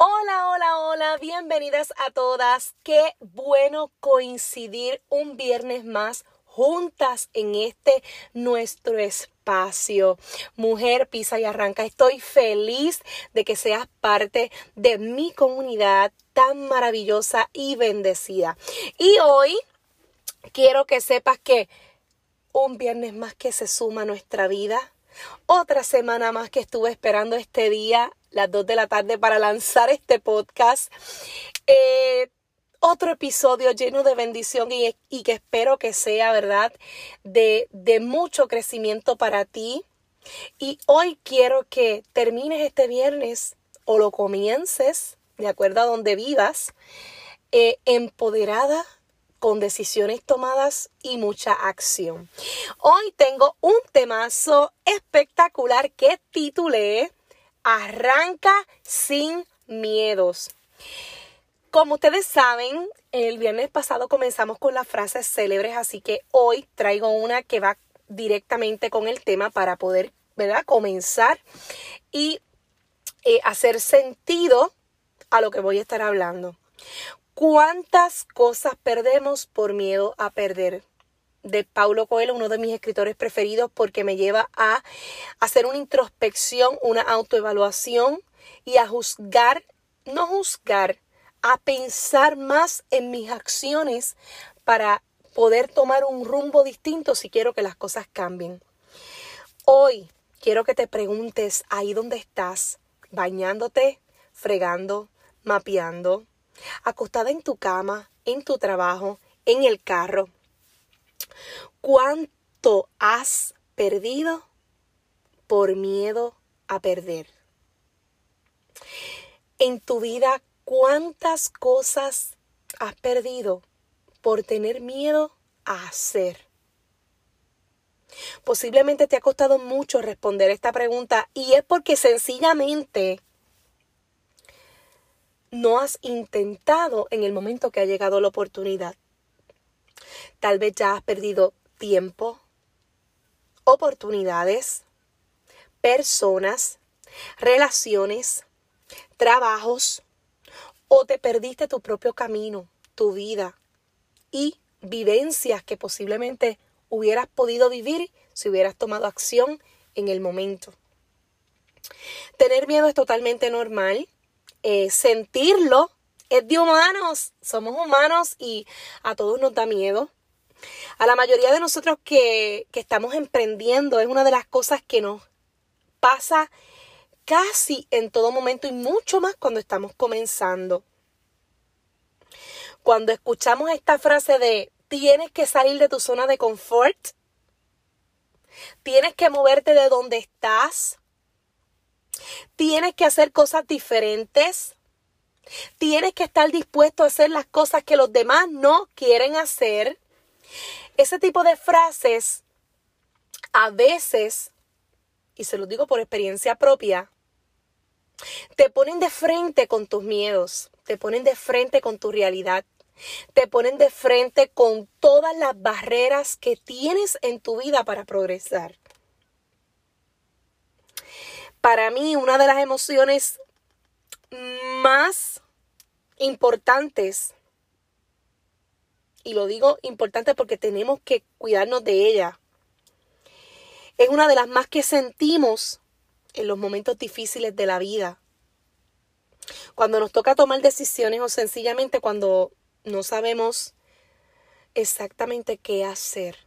Hola, hola, hola, bienvenidas a todas. Qué bueno coincidir un viernes más juntas en este nuestro espacio. Mujer Pisa y Arranca, estoy feliz de que seas parte de mi comunidad tan maravillosa y bendecida. Y hoy quiero que sepas que un viernes más que se suma a nuestra vida, otra semana más que estuve esperando este día las 2 de la tarde para lanzar este podcast. Eh, otro episodio lleno de bendición y, que espero que sea, ¿verdad? De, de mucho crecimiento para ti. Y hoy quiero que termines este viernes o lo comiences, de acuerdo a donde vivas, eh, empoderada con decisiones tomadas y mucha acción. Hoy tengo un temazo espectacular que titulé Arranca sin miedos. Como ustedes saben, el viernes pasado comenzamos con las frases célebres, así que hoy traigo una que va directamente con el tema para poder, ¿verdad? Comenzar y eh, hacer sentido a lo que voy a estar hablando. ¿Cuántas cosas perdemos por miedo a perder? de Paulo Coelho, uno de mis escritores preferidos, porque me lleva a hacer una introspección, una autoevaluación y a juzgar, no juzgar, a pensar más en mis acciones para poder tomar un rumbo distinto si quiero que las cosas cambien. Hoy quiero que te preguntes ahí donde estás, bañándote, fregando, mapeando, acostada en tu cama, en tu trabajo, en el carro, ¿Cuánto has perdido por miedo a perder? En tu vida, ¿cuántas cosas has perdido por tener miedo a hacer? Posiblemente te ha costado mucho responder esta pregunta y es porque sencillamente no has intentado en el momento que ha llegado la oportunidad. Tal vez ya has perdido tiempo, oportunidades, personas, relaciones, trabajos, o te perdiste tu propio camino, tu vida y vivencias que posiblemente hubieras podido vivir si hubieras tomado acción en el momento. Tener miedo es totalmente normal. Eh, sentirlo es de humanos. Somos humanos y a todos nos da miedo. A la mayoría de nosotros que, que estamos emprendiendo es una de las cosas que nos pasa casi en todo momento y mucho más cuando estamos comenzando. Cuando escuchamos esta frase de tienes que salir de tu zona de confort, tienes que moverte de donde estás, tienes que hacer cosas diferentes, tienes que estar dispuesto a hacer las cosas que los demás no quieren hacer. Ese tipo de frases a veces, y se lo digo por experiencia propia, te ponen de frente con tus miedos, te ponen de frente con tu realidad, te ponen de frente con todas las barreras que tienes en tu vida para progresar. Para mí, una de las emociones más importantes y lo digo importante porque tenemos que cuidarnos de ella. Es una de las más que sentimos en los momentos difíciles de la vida. Cuando nos toca tomar decisiones o sencillamente cuando no sabemos exactamente qué hacer.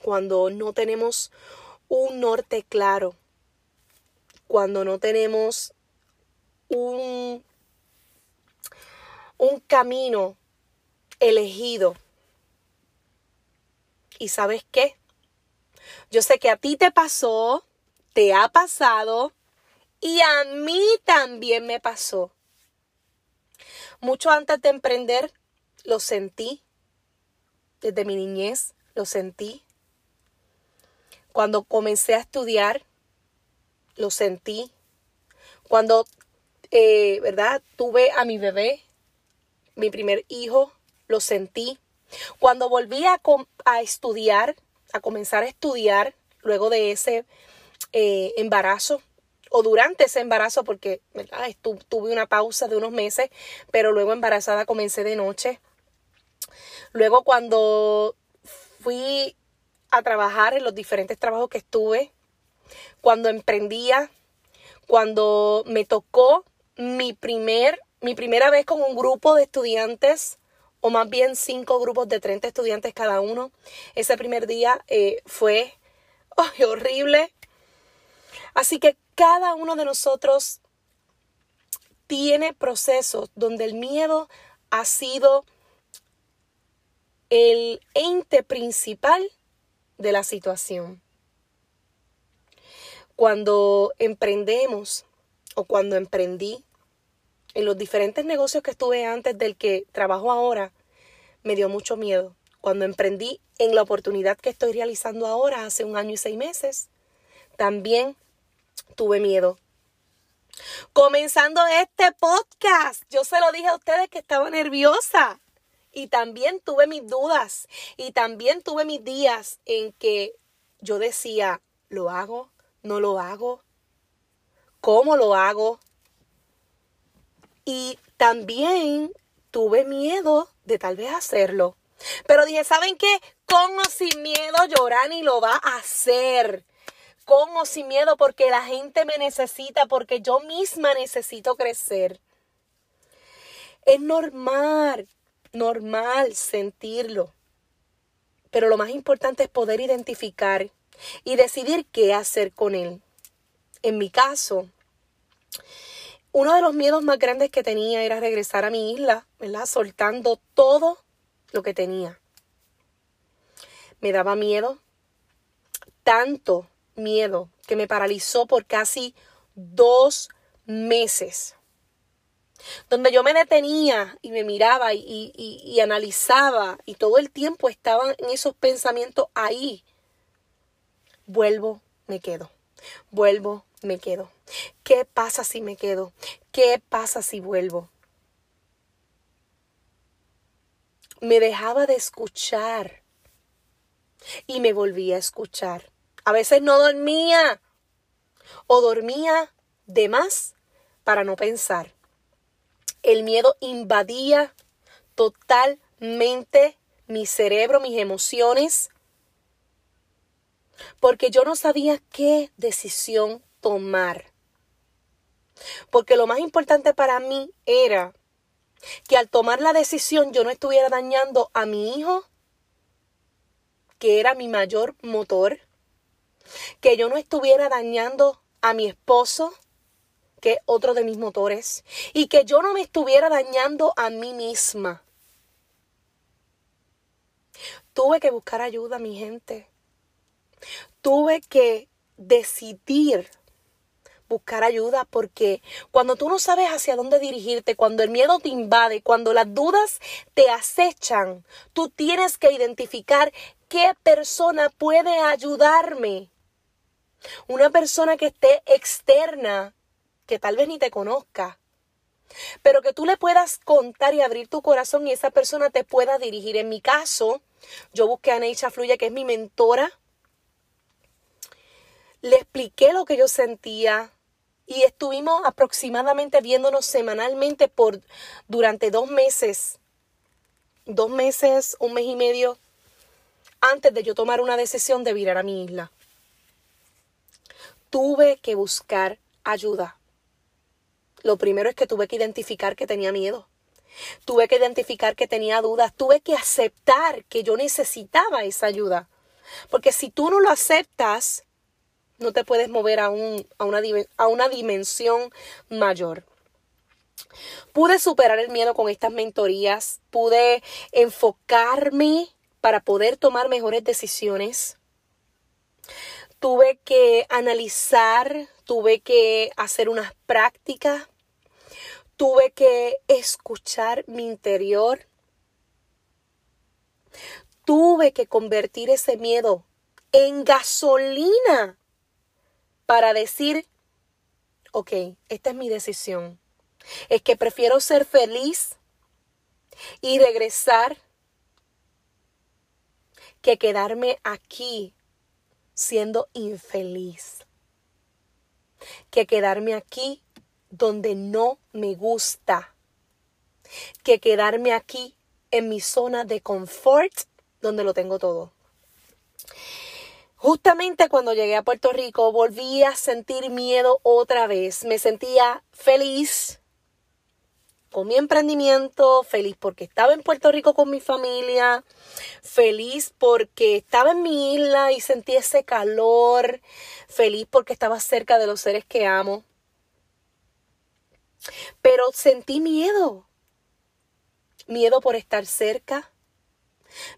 Cuando no tenemos un norte claro. Cuando no tenemos un, un camino elegido. ¿Y sabes qué? Yo sé que a ti te pasó, te ha pasado y a mí también me pasó. Mucho antes de emprender, lo sentí. Desde mi niñez, lo sentí. Cuando comencé a estudiar, lo sentí. Cuando, eh, ¿verdad? Tuve a mi bebé, mi primer hijo, lo sentí. Cuando volví a, estudiar, a comenzar a estudiar, luego de ese eh, embarazo, o durante ese embarazo, porque ¿verdad? tuve una pausa de unos meses, pero luego embarazada comencé de noche. Luego cuando fui a trabajar en los diferentes trabajos que estuve, cuando emprendía, cuando me tocó mi primer, mi primera vez con un grupo de estudiantes, o más bien cinco grupos de 30 estudiantes cada uno. Ese primer día eh, fue horrible. Así que cada uno de nosotros tiene procesos donde el miedo ha sido el ente principal de la situación. Cuando emprendemos o cuando emprendí en los diferentes negocios que estuve antes del que trabajo ahora, me dio mucho miedo. Cuando emprendí en la oportunidad que estoy realizando ahora, hace un año y seis meses, también tuve miedo. Comenzando este podcast, yo se lo dije a ustedes que estaba nerviosa. Y también tuve mis dudas. Y también tuve mis días en que yo decía, ¿lo hago? ¿No lo hago? ¿Cómo lo hago? Y también tuve miedo de tal vez hacerlo. Pero dije, ¿saben qué? Con o sin miedo, Llorani lo va a hacer. Con o sin miedo, porque la gente me necesita, porque yo misma necesito crecer. Es normal normal sentirlo. Pero lo más importante es poder identificar y decidir qué hacer con él. En mi caso, uno de los miedos más grandes que tenía era regresar a mi isla, ¿verdad? Soltando todo lo que tenía. Me daba miedo, tanto miedo, que me paralizó por casi dos meses donde yo me detenía y me miraba y, analizaba y todo el tiempo estaban en esos pensamientos ahí. Vuelvo, me quedo. Vuelvo, me quedo. ¿Qué pasa si me quedo? ¿Qué pasa si vuelvo? Me dejaba de escuchar y me volvía a escuchar. A veces no dormía o dormía de más para no pensar. El miedo invadía totalmente mi cerebro, mis emociones, porque yo no sabía qué decisión tomar. Porque lo más importante para mí era que al tomar la decisión yo no estuviera dañando a mi hijo, que era mi mayor motor, que yo no estuviera dañando a mi esposo, que otro de mis motores y que yo no me estuviera dañando a mí misma. Tuve que buscar ayuda, mi gente. Tuve que decidir buscar ayuda porque cuando tú no sabes hacia dónde dirigirte, cuando el miedo te invade, cuando las dudas te acechan, tú tienes que identificar qué persona puede ayudarme. Una persona que esté externa que tal vez ni te conozca, pero que tú le puedas contar y abrir tu corazón y esa persona te pueda dirigir. En mi caso, yo busqué a Neisha Fluya, que es mi mentora, le expliqué lo que yo sentía y estuvimos aproximadamente viéndonos semanalmente por durante dos meses, dos meses, un mes y medio, antes de yo tomar una decisión de virar a mi isla. Tuve que buscar ayuda Lo primero es que tuve que identificar que tenía miedo. Tuve que identificar que tenía dudas. Tuve que aceptar que yo necesitaba esa ayuda. Porque si tú no lo aceptas, no te puedes mover a, un, a, una, a una dimensión mayor. Pude superar el miedo con estas mentorías, pude enfocarme para poder tomar mejores decisiones. Tuve que analizar, tuve que hacer unas prácticas, tuve que escuchar mi interior, tuve que convertir ese miedo en gasolina para decir, ok, esta es mi decisión. Es que prefiero ser feliz y regresar que quedarme aquí siendo infeliz. Que quedarme aquí donde no me gusta. Que quedarme aquí en mi zona de confort donde lo tengo todo. Justamente cuando llegué a Puerto Rico volví a sentir miedo otra vez. Me sentía feliz con mi emprendimiento, feliz porque estaba en Puerto Rico con mi familia, feliz porque estaba en mi isla y sentí ese calor, feliz porque estaba cerca de los seres que amo. Pero sentí miedo. Miedo por estar cerca,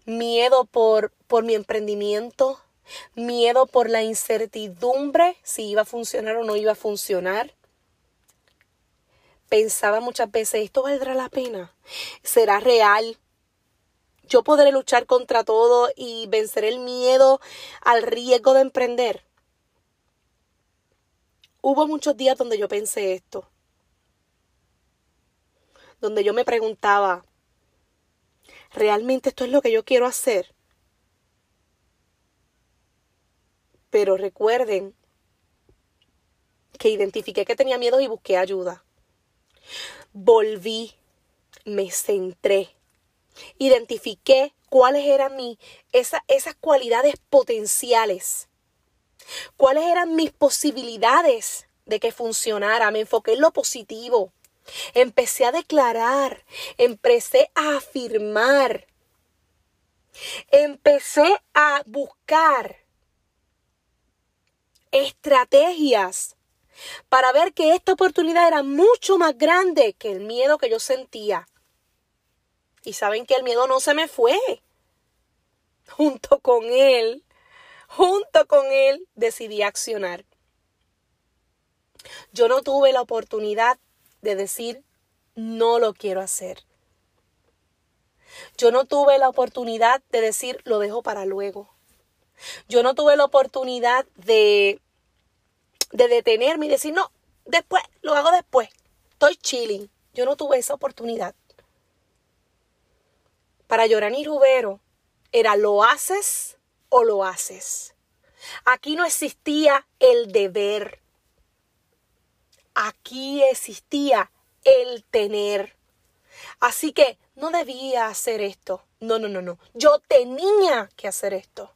miedo por, por mi emprendimiento, miedo por la incertidumbre si iba a funcionar o no iba a funcionar. Pensaba muchas veces, ¿esto valdrá la pena? ¿Será real? ¿Yo podré luchar contra todo y vencer el miedo al riesgo de emprender? Hubo muchos días donde yo pensé esto, donde yo me preguntaba, ¿realmente esto es lo que yo quiero hacer? Pero recuerden que identifiqué que tenía miedo y busqué ayuda. Volví, me centré, identifiqué cuáles eran mi, esas cualidades potenciales, cuáles eran mis posibilidades de que funcionara. Me enfoqué en lo positivo. Empecé a declarar, empecé a afirmar, empecé a buscar estrategias para ver que esta oportunidad era mucho más grande que el miedo que yo sentía. Y saben que el miedo no se me fue. Junto con él, junto con él decidí accionar. Yo no tuve la oportunidad de decir, no lo quiero hacer. Yo no tuve la oportunidad de decir, lo dejo para luego. Yo no tuve la oportunidad de, de detenerme y decir, no, después, lo hago después. Estoy chilling. Yo no tuve esa oportunidad. Para Yorani Rubero era lo haces o lo haces. Aquí no existía el deber. Aquí existía el tener. Así que no debía hacer esto. No, no, no, no. Yo tenía que hacer esto.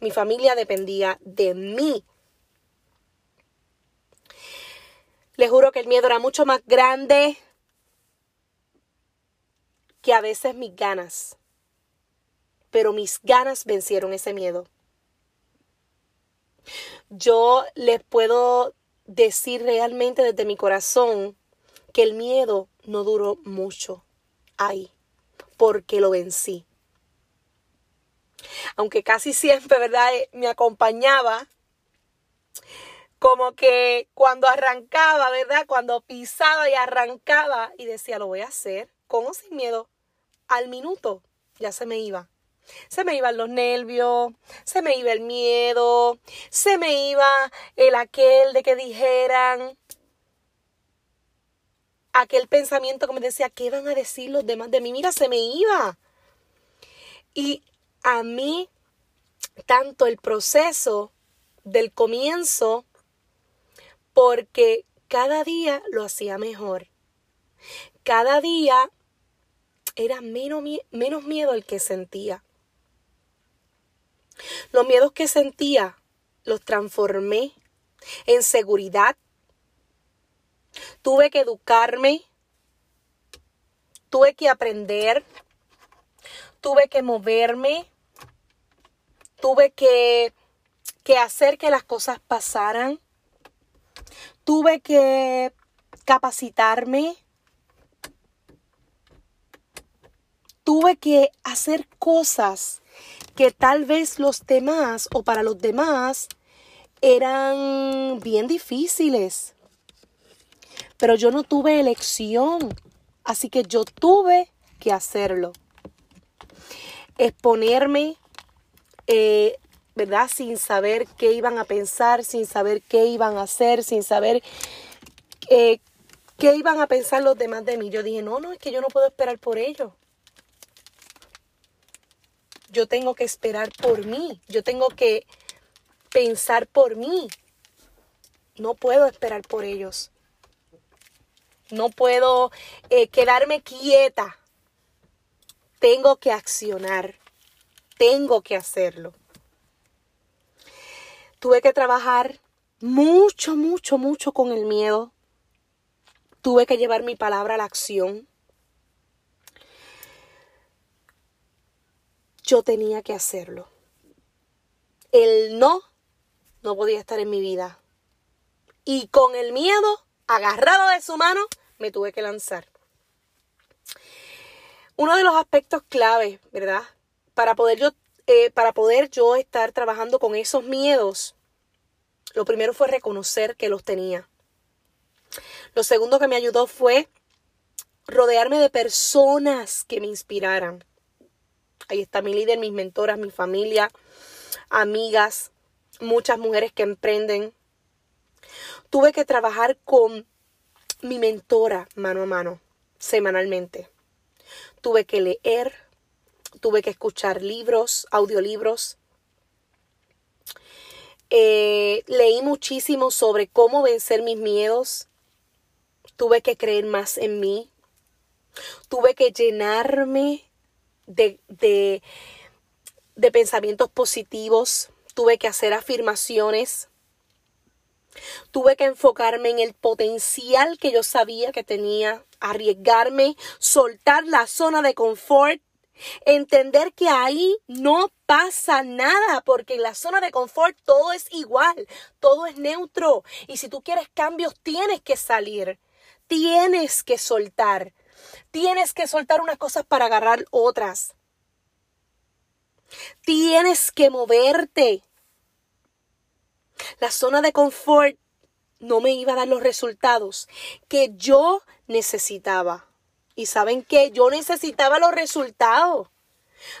Mi familia dependía de mí. Les juro que el miedo era mucho más grande que a veces mis ganas. Pero mis ganas vencieron ese miedo. Yo les puedo decir realmente desde mi corazón que el miedo no duró mucho ahí, porque lo vencí aunque casi siempre, ¿verdad? Eh, me acompañaba como que cuando arrancaba, ¿verdad? Cuando pisaba y arrancaba y decía, lo voy a hacer, con o sin miedo, al minuto ya se me iba. Se me iban los nervios, se me iba el miedo, se me iba el aquel de que dijeran, aquel pensamiento que me decía, ¿qué van a decir los demás de mí? Mira, se me iba. Y a mí tanto el proceso del comienzo porque cada día lo hacía mejor. Cada día era menos, menos miedo el que sentía. Los miedos que sentía los transformé en seguridad, tuve que educarme, tuve que aprender, tuve que moverme, tuve que, que hacer que las cosas pasaran, tuve que capacitarme, tuve que hacer cosas que tal vez los demás o para los demás eran bien difíciles. Pero yo no tuve elección, así que yo tuve que hacerlo. Exponerme, eh, ¿verdad? Sin saber qué iban a pensar, sin saber qué iban a hacer, sin saber eh, qué iban a pensar los demás de mí. Yo dije, no, no, es que yo no puedo esperar por ellos yo tengo que esperar por mí, yo tengo que pensar por mí. No puedo esperar por ellos. No puedo eh, quedarme quieta. Tengo que accionar. Tengo que hacerlo. Tuve que trabajar mucho, mucho, mucho con el miedo. Tuve que llevar mi palabra a la acción. yo tenía que hacerlo. El no no podía estar en mi vida. Y con el miedo, agarrado de su mano, me tuve que lanzar. Uno de los aspectos clave, ¿verdad? Para poder yo, eh, para poder yo estar trabajando con esos miedos, lo primero fue reconocer que los tenía. Lo segundo que me ayudó fue rodearme de personas que me inspiraran. Ahí está mi líder, mis mentoras, mi familia, amigas, muchas mujeres que emprenden. Tuve que trabajar con mi mentora mano a mano, semanalmente. Tuve que leer, tuve que escuchar libros, audiolibros. Eh, leí muchísimo sobre cómo vencer mis miedos. Tuve que creer más en mí. Tuve que llenarme de, de, pensamientos positivos, tuve que hacer afirmaciones, tuve que enfocarme en el potencial que yo sabía que tenía, arriesgarme, soltar la zona de confort, entender que ahí no pasa nada, porque en la zona de confort todo es igual, todo es neutro, y si tú quieres cambios tienes que salir, tienes que soltar. Tienes que soltar unas cosas para agarrar otras. Tienes que moverte. La zona de confort no me iba a dar los resultados que yo necesitaba. Y saben qué, yo necesitaba los resultados.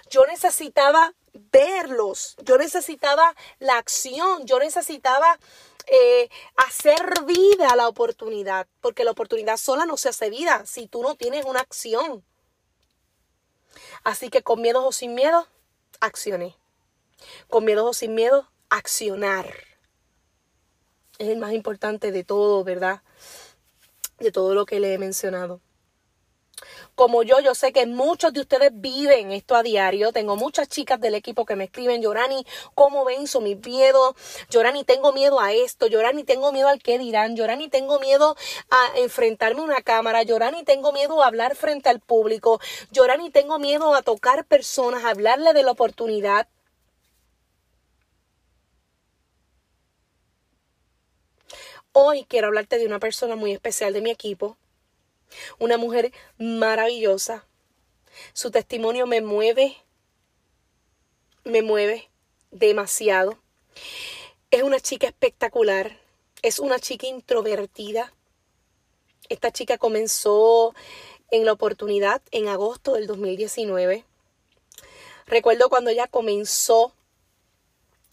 Yo necesitaba verlos. Yo necesitaba la acción. Yo necesitaba eh, hacer vida a la oportunidad, porque la oportunidad sola no se hace vida si tú no tienes una acción. Así que con miedo o sin miedo, accioné. Con miedo o sin miedo, accionar. Es el más importante de todo, ¿verdad? De todo lo que le he mencionado como yo, yo sé que muchos de ustedes viven esto a diario. Tengo muchas chicas del equipo que me escriben, Yorani, ¿cómo venzo mi miedo? Yorani, tengo miedo a esto. Yorani, tengo miedo al que dirán. Yorani, tengo miedo a enfrentarme a una cámara. Yorani, tengo miedo a hablar frente al público. Yorani, tengo miedo a tocar personas, a hablarle de la oportunidad. Hoy quiero hablarte de una persona muy especial de mi equipo una mujer maravillosa. Su testimonio me mueve, me mueve demasiado. Es una chica espectacular, es una chica introvertida. Esta chica comenzó en la oportunidad en agosto del 2019. Recuerdo cuando ella comenzó,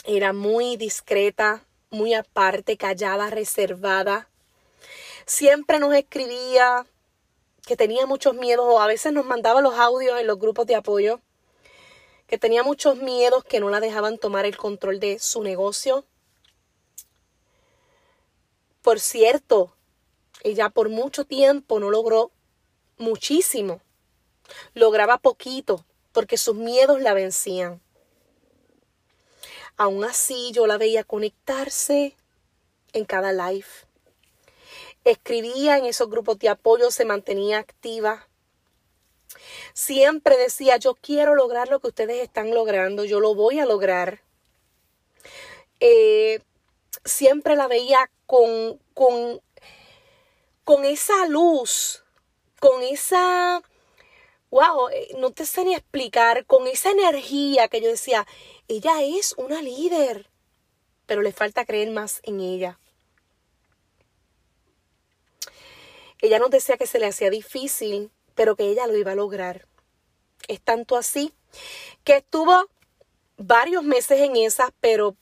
era muy discreta, muy aparte, callada, reservada. Siempre nos escribía que tenía muchos miedos o a veces nos mandaba los audios en los grupos de apoyo, que tenía muchos miedos que no la dejaban tomar el control de su negocio. Por cierto, ella por mucho tiempo no logró muchísimo, lograba poquito porque sus miedos la vencían. Aún así yo la veía conectarse en cada live escribía en esos grupos de apoyo, se mantenía activa. Siempre decía, yo quiero lograr lo que ustedes están logrando, yo lo voy a lograr. Eh, siempre la veía con, con, con esa luz, con esa, wow, eh, no te sé ni explicar, con esa energía que yo decía, ella es una líder, pero le falta creer más en ella. Ella nos decía que se le hacía difícil, pero que ella lo iba a lograr. Es tanto así que estuvo varios meses en esa, pero,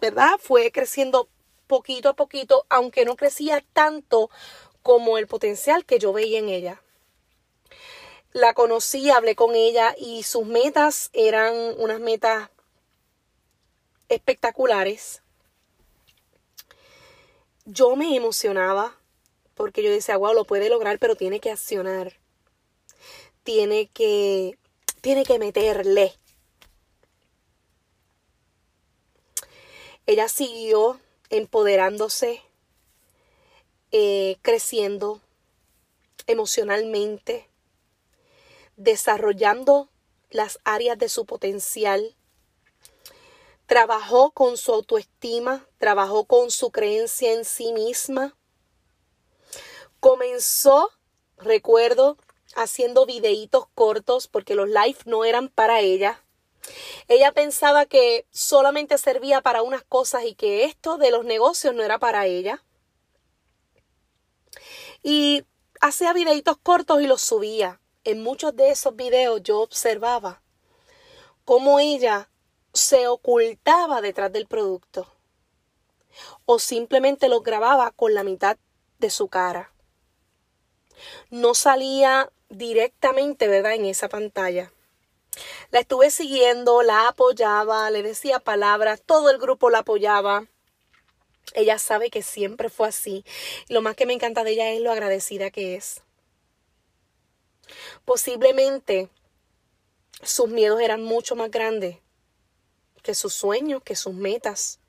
¿verdad? Fue creciendo poquito a poquito, aunque no crecía tanto como el potencial que yo veía en ella. La conocí, hablé con ella y sus metas eran unas metas espectaculares. Yo me emocionaba porque yo decía, wow, lo puede lograr, pero tiene que accionar. Tiene que, tiene que meterle. Ella siguió empoderándose, eh, creciendo emocionalmente, desarrollando las áreas de su potencial. Trabajó con su autoestima, trabajó con su creencia en sí misma Comenzó, recuerdo, haciendo videitos cortos porque los live no eran para ella. Ella pensaba que solamente servía para unas cosas y que esto de los negocios no era para ella. Y hacía videitos cortos y los subía. En muchos de esos videos yo observaba cómo ella se ocultaba detrás del producto o simplemente lo grababa con la mitad de su cara no salía directamente, ¿verdad?, en esa pantalla. La estuve siguiendo, la apoyaba, le decía palabras, todo el grupo la apoyaba. Ella sabe que siempre fue así. lo más que me encanta de ella es lo agradecida que es. Posiblemente sus miedos eran mucho más grandes que sus sueños, que sus metas.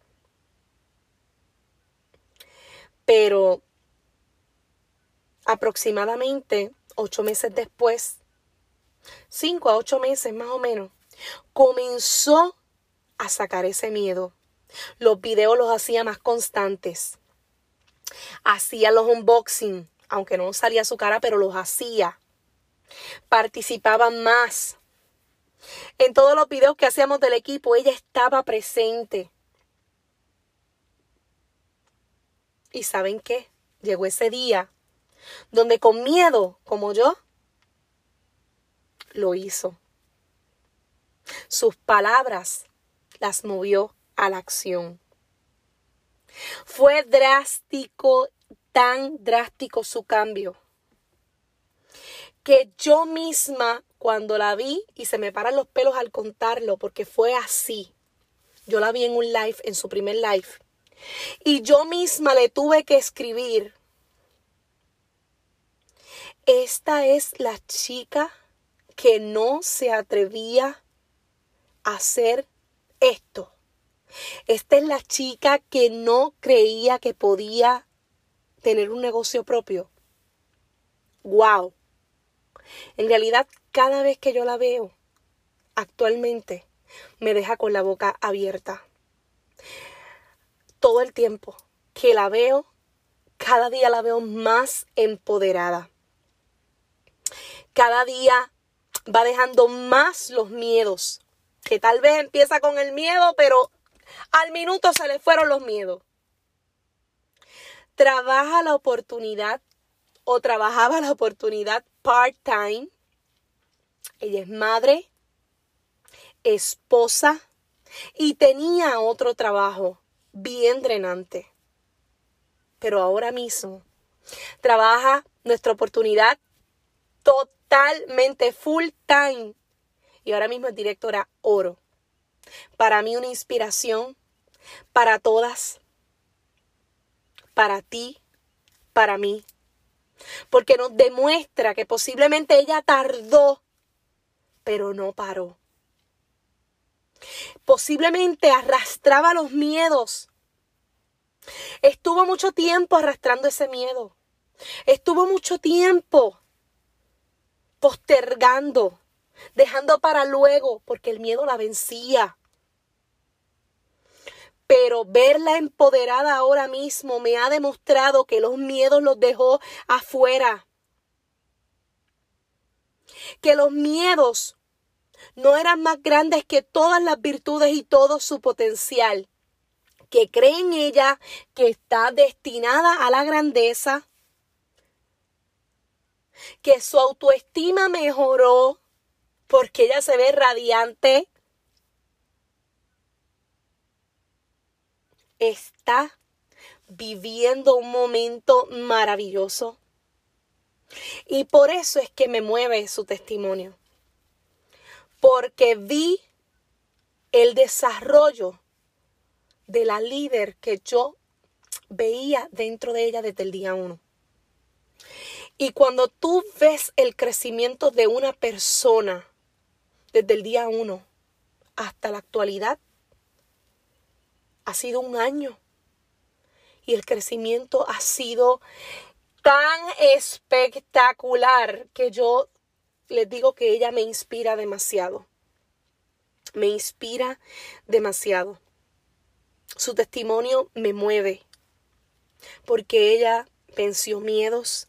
Pero aproximadamente ocho meses después, cinco a ocho meses más o menos, comenzó a sacar ese miedo. Los videos los hacía más constantes. Hacía los unboxing, aunque no salía su cara, pero los hacía. Participaba más. En todos los videos que hacíamos del equipo, ella estaba presente. ¿Y saben qué? Llegó ese día donde con miedo, como yo, lo hizo. Sus palabras las movió a la acción. Fue drástico, tan drástico su cambio, que yo misma, cuando la vi, y se me paran los pelos al contarlo, porque fue así. Yo la vi en un live, en su primer live. Y yo misma le tuve que escribir esta es la chica que no se atrevía a hacer esto. Esta es la chica que no creía que podía tener un negocio propio. ¡Wow! En realidad, cada vez que yo la veo, actualmente, me deja con la boca abierta. Todo el tiempo que la veo, cada día la veo más empoderada cada día va dejando más los miedos. Que tal vez empieza con el miedo, pero al minuto se le fueron los miedos. Trabaja la oportunidad o trabajaba la oportunidad part-time. Ella es madre, esposa y tenía otro trabajo bien drenante. Pero ahora mismo trabaja nuestra oportunidad totalmente full time. Y ahora mismo es directora oro. Para mí una inspiración, para todas, para ti, para mí. Porque nos demuestra que posiblemente ella tardó, pero no paró. Posiblemente arrastraba los miedos. Estuvo mucho tiempo arrastrando ese miedo. Estuvo mucho tiempo postergando, dejando para luego, porque el miedo la vencía. Pero verla empoderada ahora mismo me ha demostrado que los miedos los dejó afuera. Que los miedos no eran más grandes que todas las virtudes y todo su potencial. Que cree en ella, que está destinada a la grandeza, que su autoestima mejoró porque ella se ve radiante. Está viviendo un momento maravilloso. Y por eso es que me mueve su testimonio porque vi el desarrollo de la líder que yo veía dentro de ella desde el día uno. Y cuando tú ves el crecimiento de una persona desde el día uno hasta la actualidad, ha sido un año. Y el crecimiento ha sido tan espectacular que yo les digo que ella me inspira demasiado. Me inspira demasiado. Su testimonio me mueve porque ella venció miedos,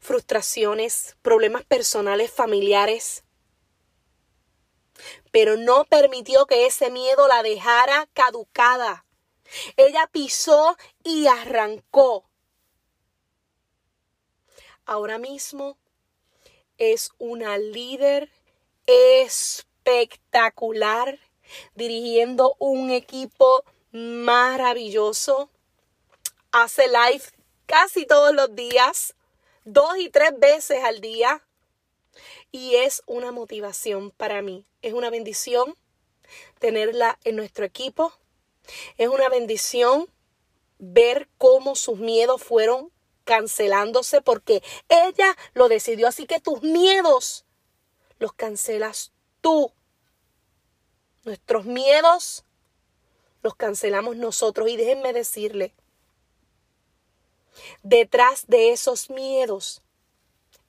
frustraciones, problemas personales, familiares, pero no permitió que ese miedo la dejara caducada. Ella pisó y arrancó. Ahora mismo es una líder espectacular, dirigiendo un equipo maravilloso. Hace live casi todos los días, dos y tres veces al día. Y es una motivación para mí. Es una bendición tenerla en nuestro equipo. Es una bendición ver cómo sus miedos fueron cancelándose porque ella lo decidió. Así que tus miedos los cancelas tú. Nuestros miedos los cancelamos nosotros. Y déjenme decirle, detrás de esos miedos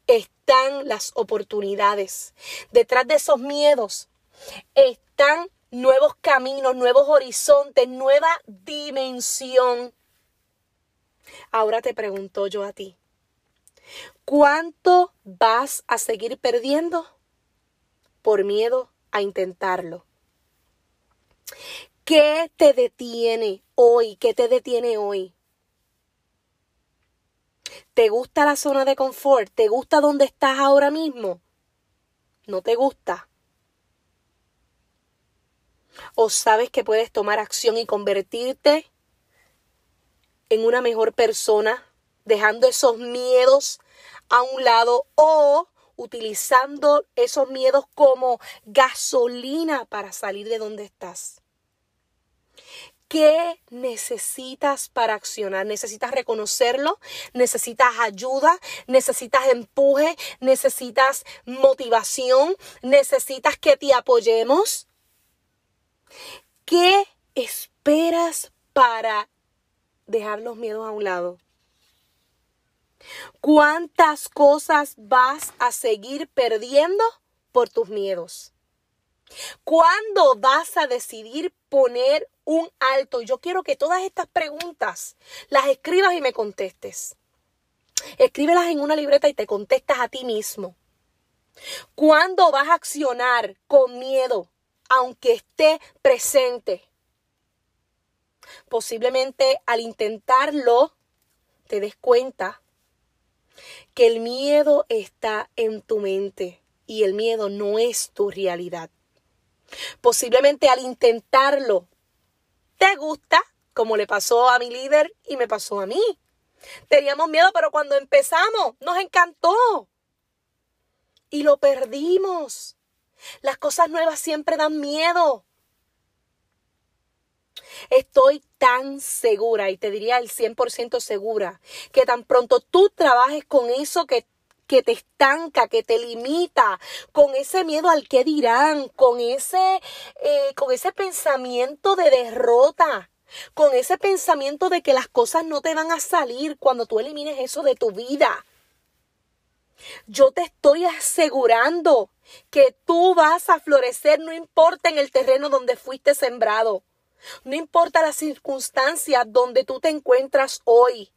están las oportunidades. Detrás de esos miedos están nuevos caminos, nuevos horizontes, nueva dimensión. Ahora te pregunto yo a ti, ¿cuánto vas a seguir perdiendo por miedo a intentarlo? ¿Qué te detiene hoy? ¿Qué te detiene hoy? ¿Te gusta la zona de confort? ¿Te gusta donde estás ahora mismo? ¿No te gusta? ¿O sabes que puedes tomar acción y convertirte en una mejor persona, dejando esos miedos a un lado o utilizando esos miedos como gasolina para salir de donde estás. ¿Qué necesitas para accionar? ¿Necesitas reconocerlo? ¿Necesitas ayuda? ¿Necesitas empuje? ¿Necesitas motivación? ¿Necesitas que te apoyemos? ¿Qué esperas para dejar los miedos a un lado. ¿Cuántas cosas vas a seguir perdiendo por tus miedos? ¿Cuándo vas a decidir poner un alto? Yo quiero que todas estas preguntas las escribas y me contestes. Escríbelas en una libreta y te contestas a ti mismo. ¿Cuándo vas a accionar con miedo, aunque esté presente? Posiblemente al intentarlo te des cuenta que el miedo está en tu mente y el miedo no es tu realidad. Posiblemente al intentarlo te gusta, como le pasó a mi líder y me pasó a mí. Teníamos miedo, pero cuando empezamos nos encantó. Y lo perdimos. Las cosas nuevas siempre dan miedo. Estoy tan segura, y te diría el 100% segura, que tan pronto tú trabajes con eso que que te estanca, que te limita, con ese miedo al que dirán, con ese, eh, con ese pensamiento de derrota, con ese pensamiento de que las cosas no te van a salir cuando tú elimines eso de tu vida. Yo te estoy asegurando que tú vas a florecer, no importa en el terreno donde fuiste sembrado, no importa las circunstancias donde tú te encuentras hoy.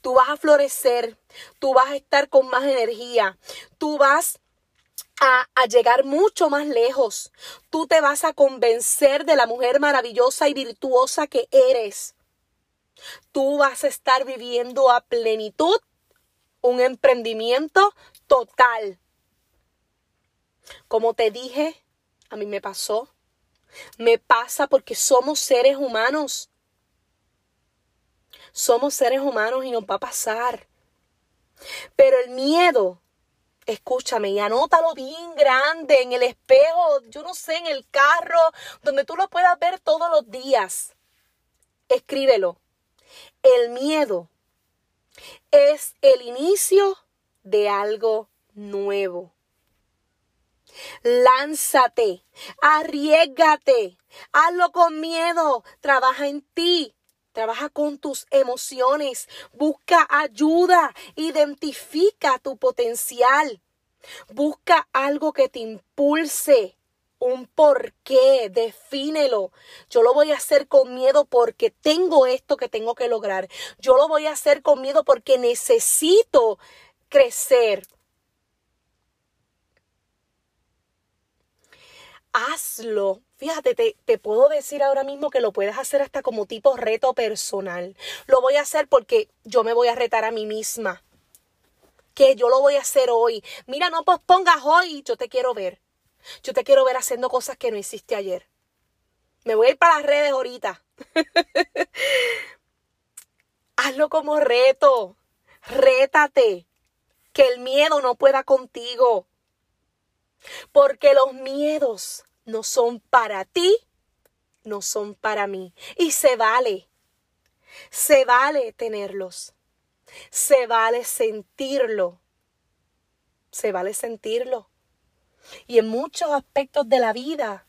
Tú vas a florecer, tú vas a estar con más energía, tú vas a, a, llegar mucho más lejos. Tú te vas a convencer de la mujer maravillosa y virtuosa que eres. Tú vas a estar viviendo a plenitud un emprendimiento total. Como te dije, a mí me pasó. Me pasa porque somos seres humanos. Somos seres humanos y nos va a pasar. Pero el miedo escúchame y anótalo bien grande en el espejo, yo no sé, en el carro, donde tú lo puedas ver todos los días. Escríbelo. El miedo es el inicio de algo nuevo. Lánzate, arriesgate, hazlo con miedo, trabaja en ti, Trabaja con tus emociones, busca ayuda, identifica tu potencial. Busca algo que te impulse, un porqué, defínelo. Yo lo voy a hacer con miedo porque tengo esto que tengo que lograr. Yo lo voy a hacer con miedo porque necesito crecer. Hazlo Fíjate, te, te, puedo decir ahora mismo que lo puedes hacer hasta como tipo reto personal. Lo voy a hacer porque yo me voy a retar a mí misma. Que yo lo voy a hacer hoy. Mira, no pospongas hoy, yo te quiero ver. Yo te quiero ver haciendo cosas que no hiciste ayer. Me voy a ir para las redes ahorita. Hazlo como reto. Rétate. Que el miedo no pueda contigo. Porque los miedos no son para ti, no son para mí. Y se vale, se vale tenerlos, se vale sentirlo, se vale sentirlo. Y en muchos aspectos de la vida,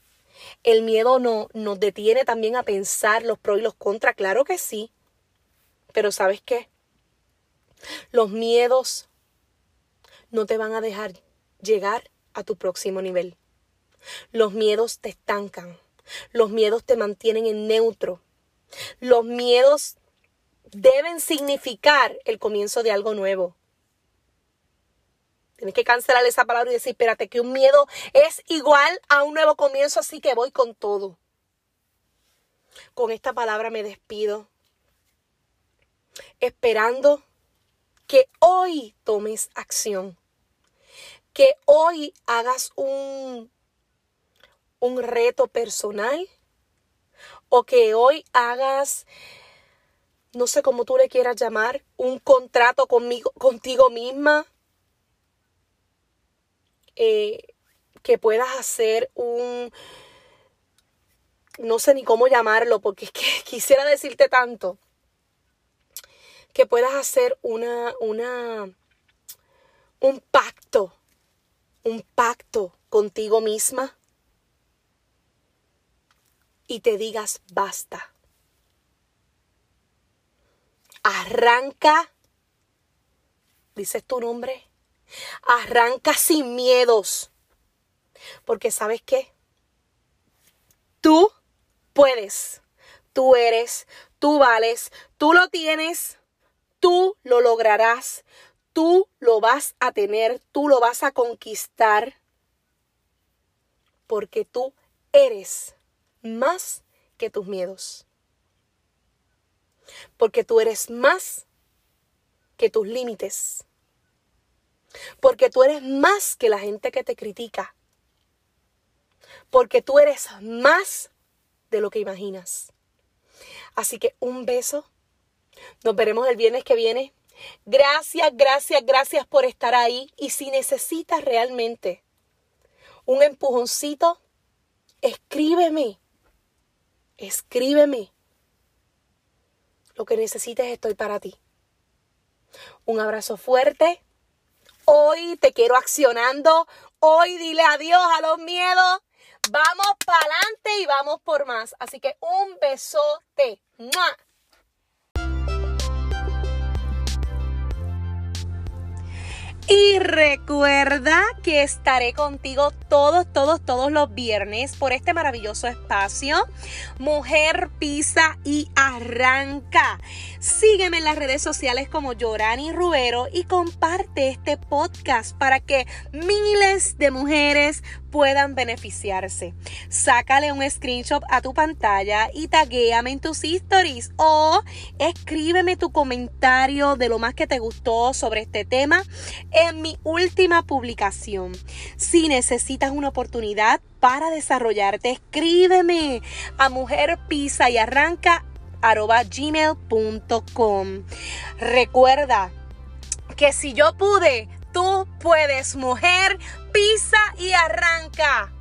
el miedo no, nos detiene también a pensar los pros y los contras, claro que sí. Pero ¿sabes qué? Los miedos no te van a dejar llegar a tu próximo nivel. Los miedos te estancan. Los miedos te mantienen en neutro. Los miedos deben significar el comienzo de algo nuevo. Tienes que cancelar esa palabra y decir, espérate, que un miedo es igual a un nuevo comienzo, así que voy con todo. Con esta palabra me despido, esperando que hoy tomes acción, que hoy hagas un un reto personal o que hoy hagas, no sé cómo tú le quieras llamar, un contrato conmigo, contigo misma, eh, que puedas hacer un, no sé ni cómo llamarlo, porque es que quisiera decirte tanto, que puedas hacer una, una, un pacto, un pacto contigo misma y te digas basta. Arranca, dices tu nombre, arranca sin miedos. Porque sabes qué? Tú puedes, tú eres, tú vales, tú lo tienes, tú lo lograrás, tú lo vas a tener, tú lo vas a conquistar. Porque tú eres más que tus miedos. Porque tú eres más que tus límites. Porque tú eres más que la gente que te critica. Porque tú eres más de lo que imaginas. Así que un beso. Nos veremos el viernes que viene. Gracias, gracias, gracias por estar ahí. Y si necesitas realmente un empujoncito, escríbeme escríbeme. Lo que necesites estoy para ti. Un abrazo fuerte. Hoy te quiero accionando. Hoy dile adiós a los miedos. Vamos para adelante y vamos por más. Así que un besote. Y recuerda que estaré contigo todos, todos, todos los viernes por este maravilloso espacio. Mujer pisa y arranca. Sígueme en las redes sociales como Yorani Rubero y comparte este podcast para que miles de mujeres puedan beneficiarse. Sácale un screenshot a tu pantalla y taguéame en tus stories o escríbeme tu comentario de lo más que te gustó sobre este tema en mi última publicación. Si necesitas una oportunidad para desarrollarte, escríbeme a mujer pisa y arranca gmail.com. Recuerda que si yo pude, tú puedes, mujer, pisa y arranca.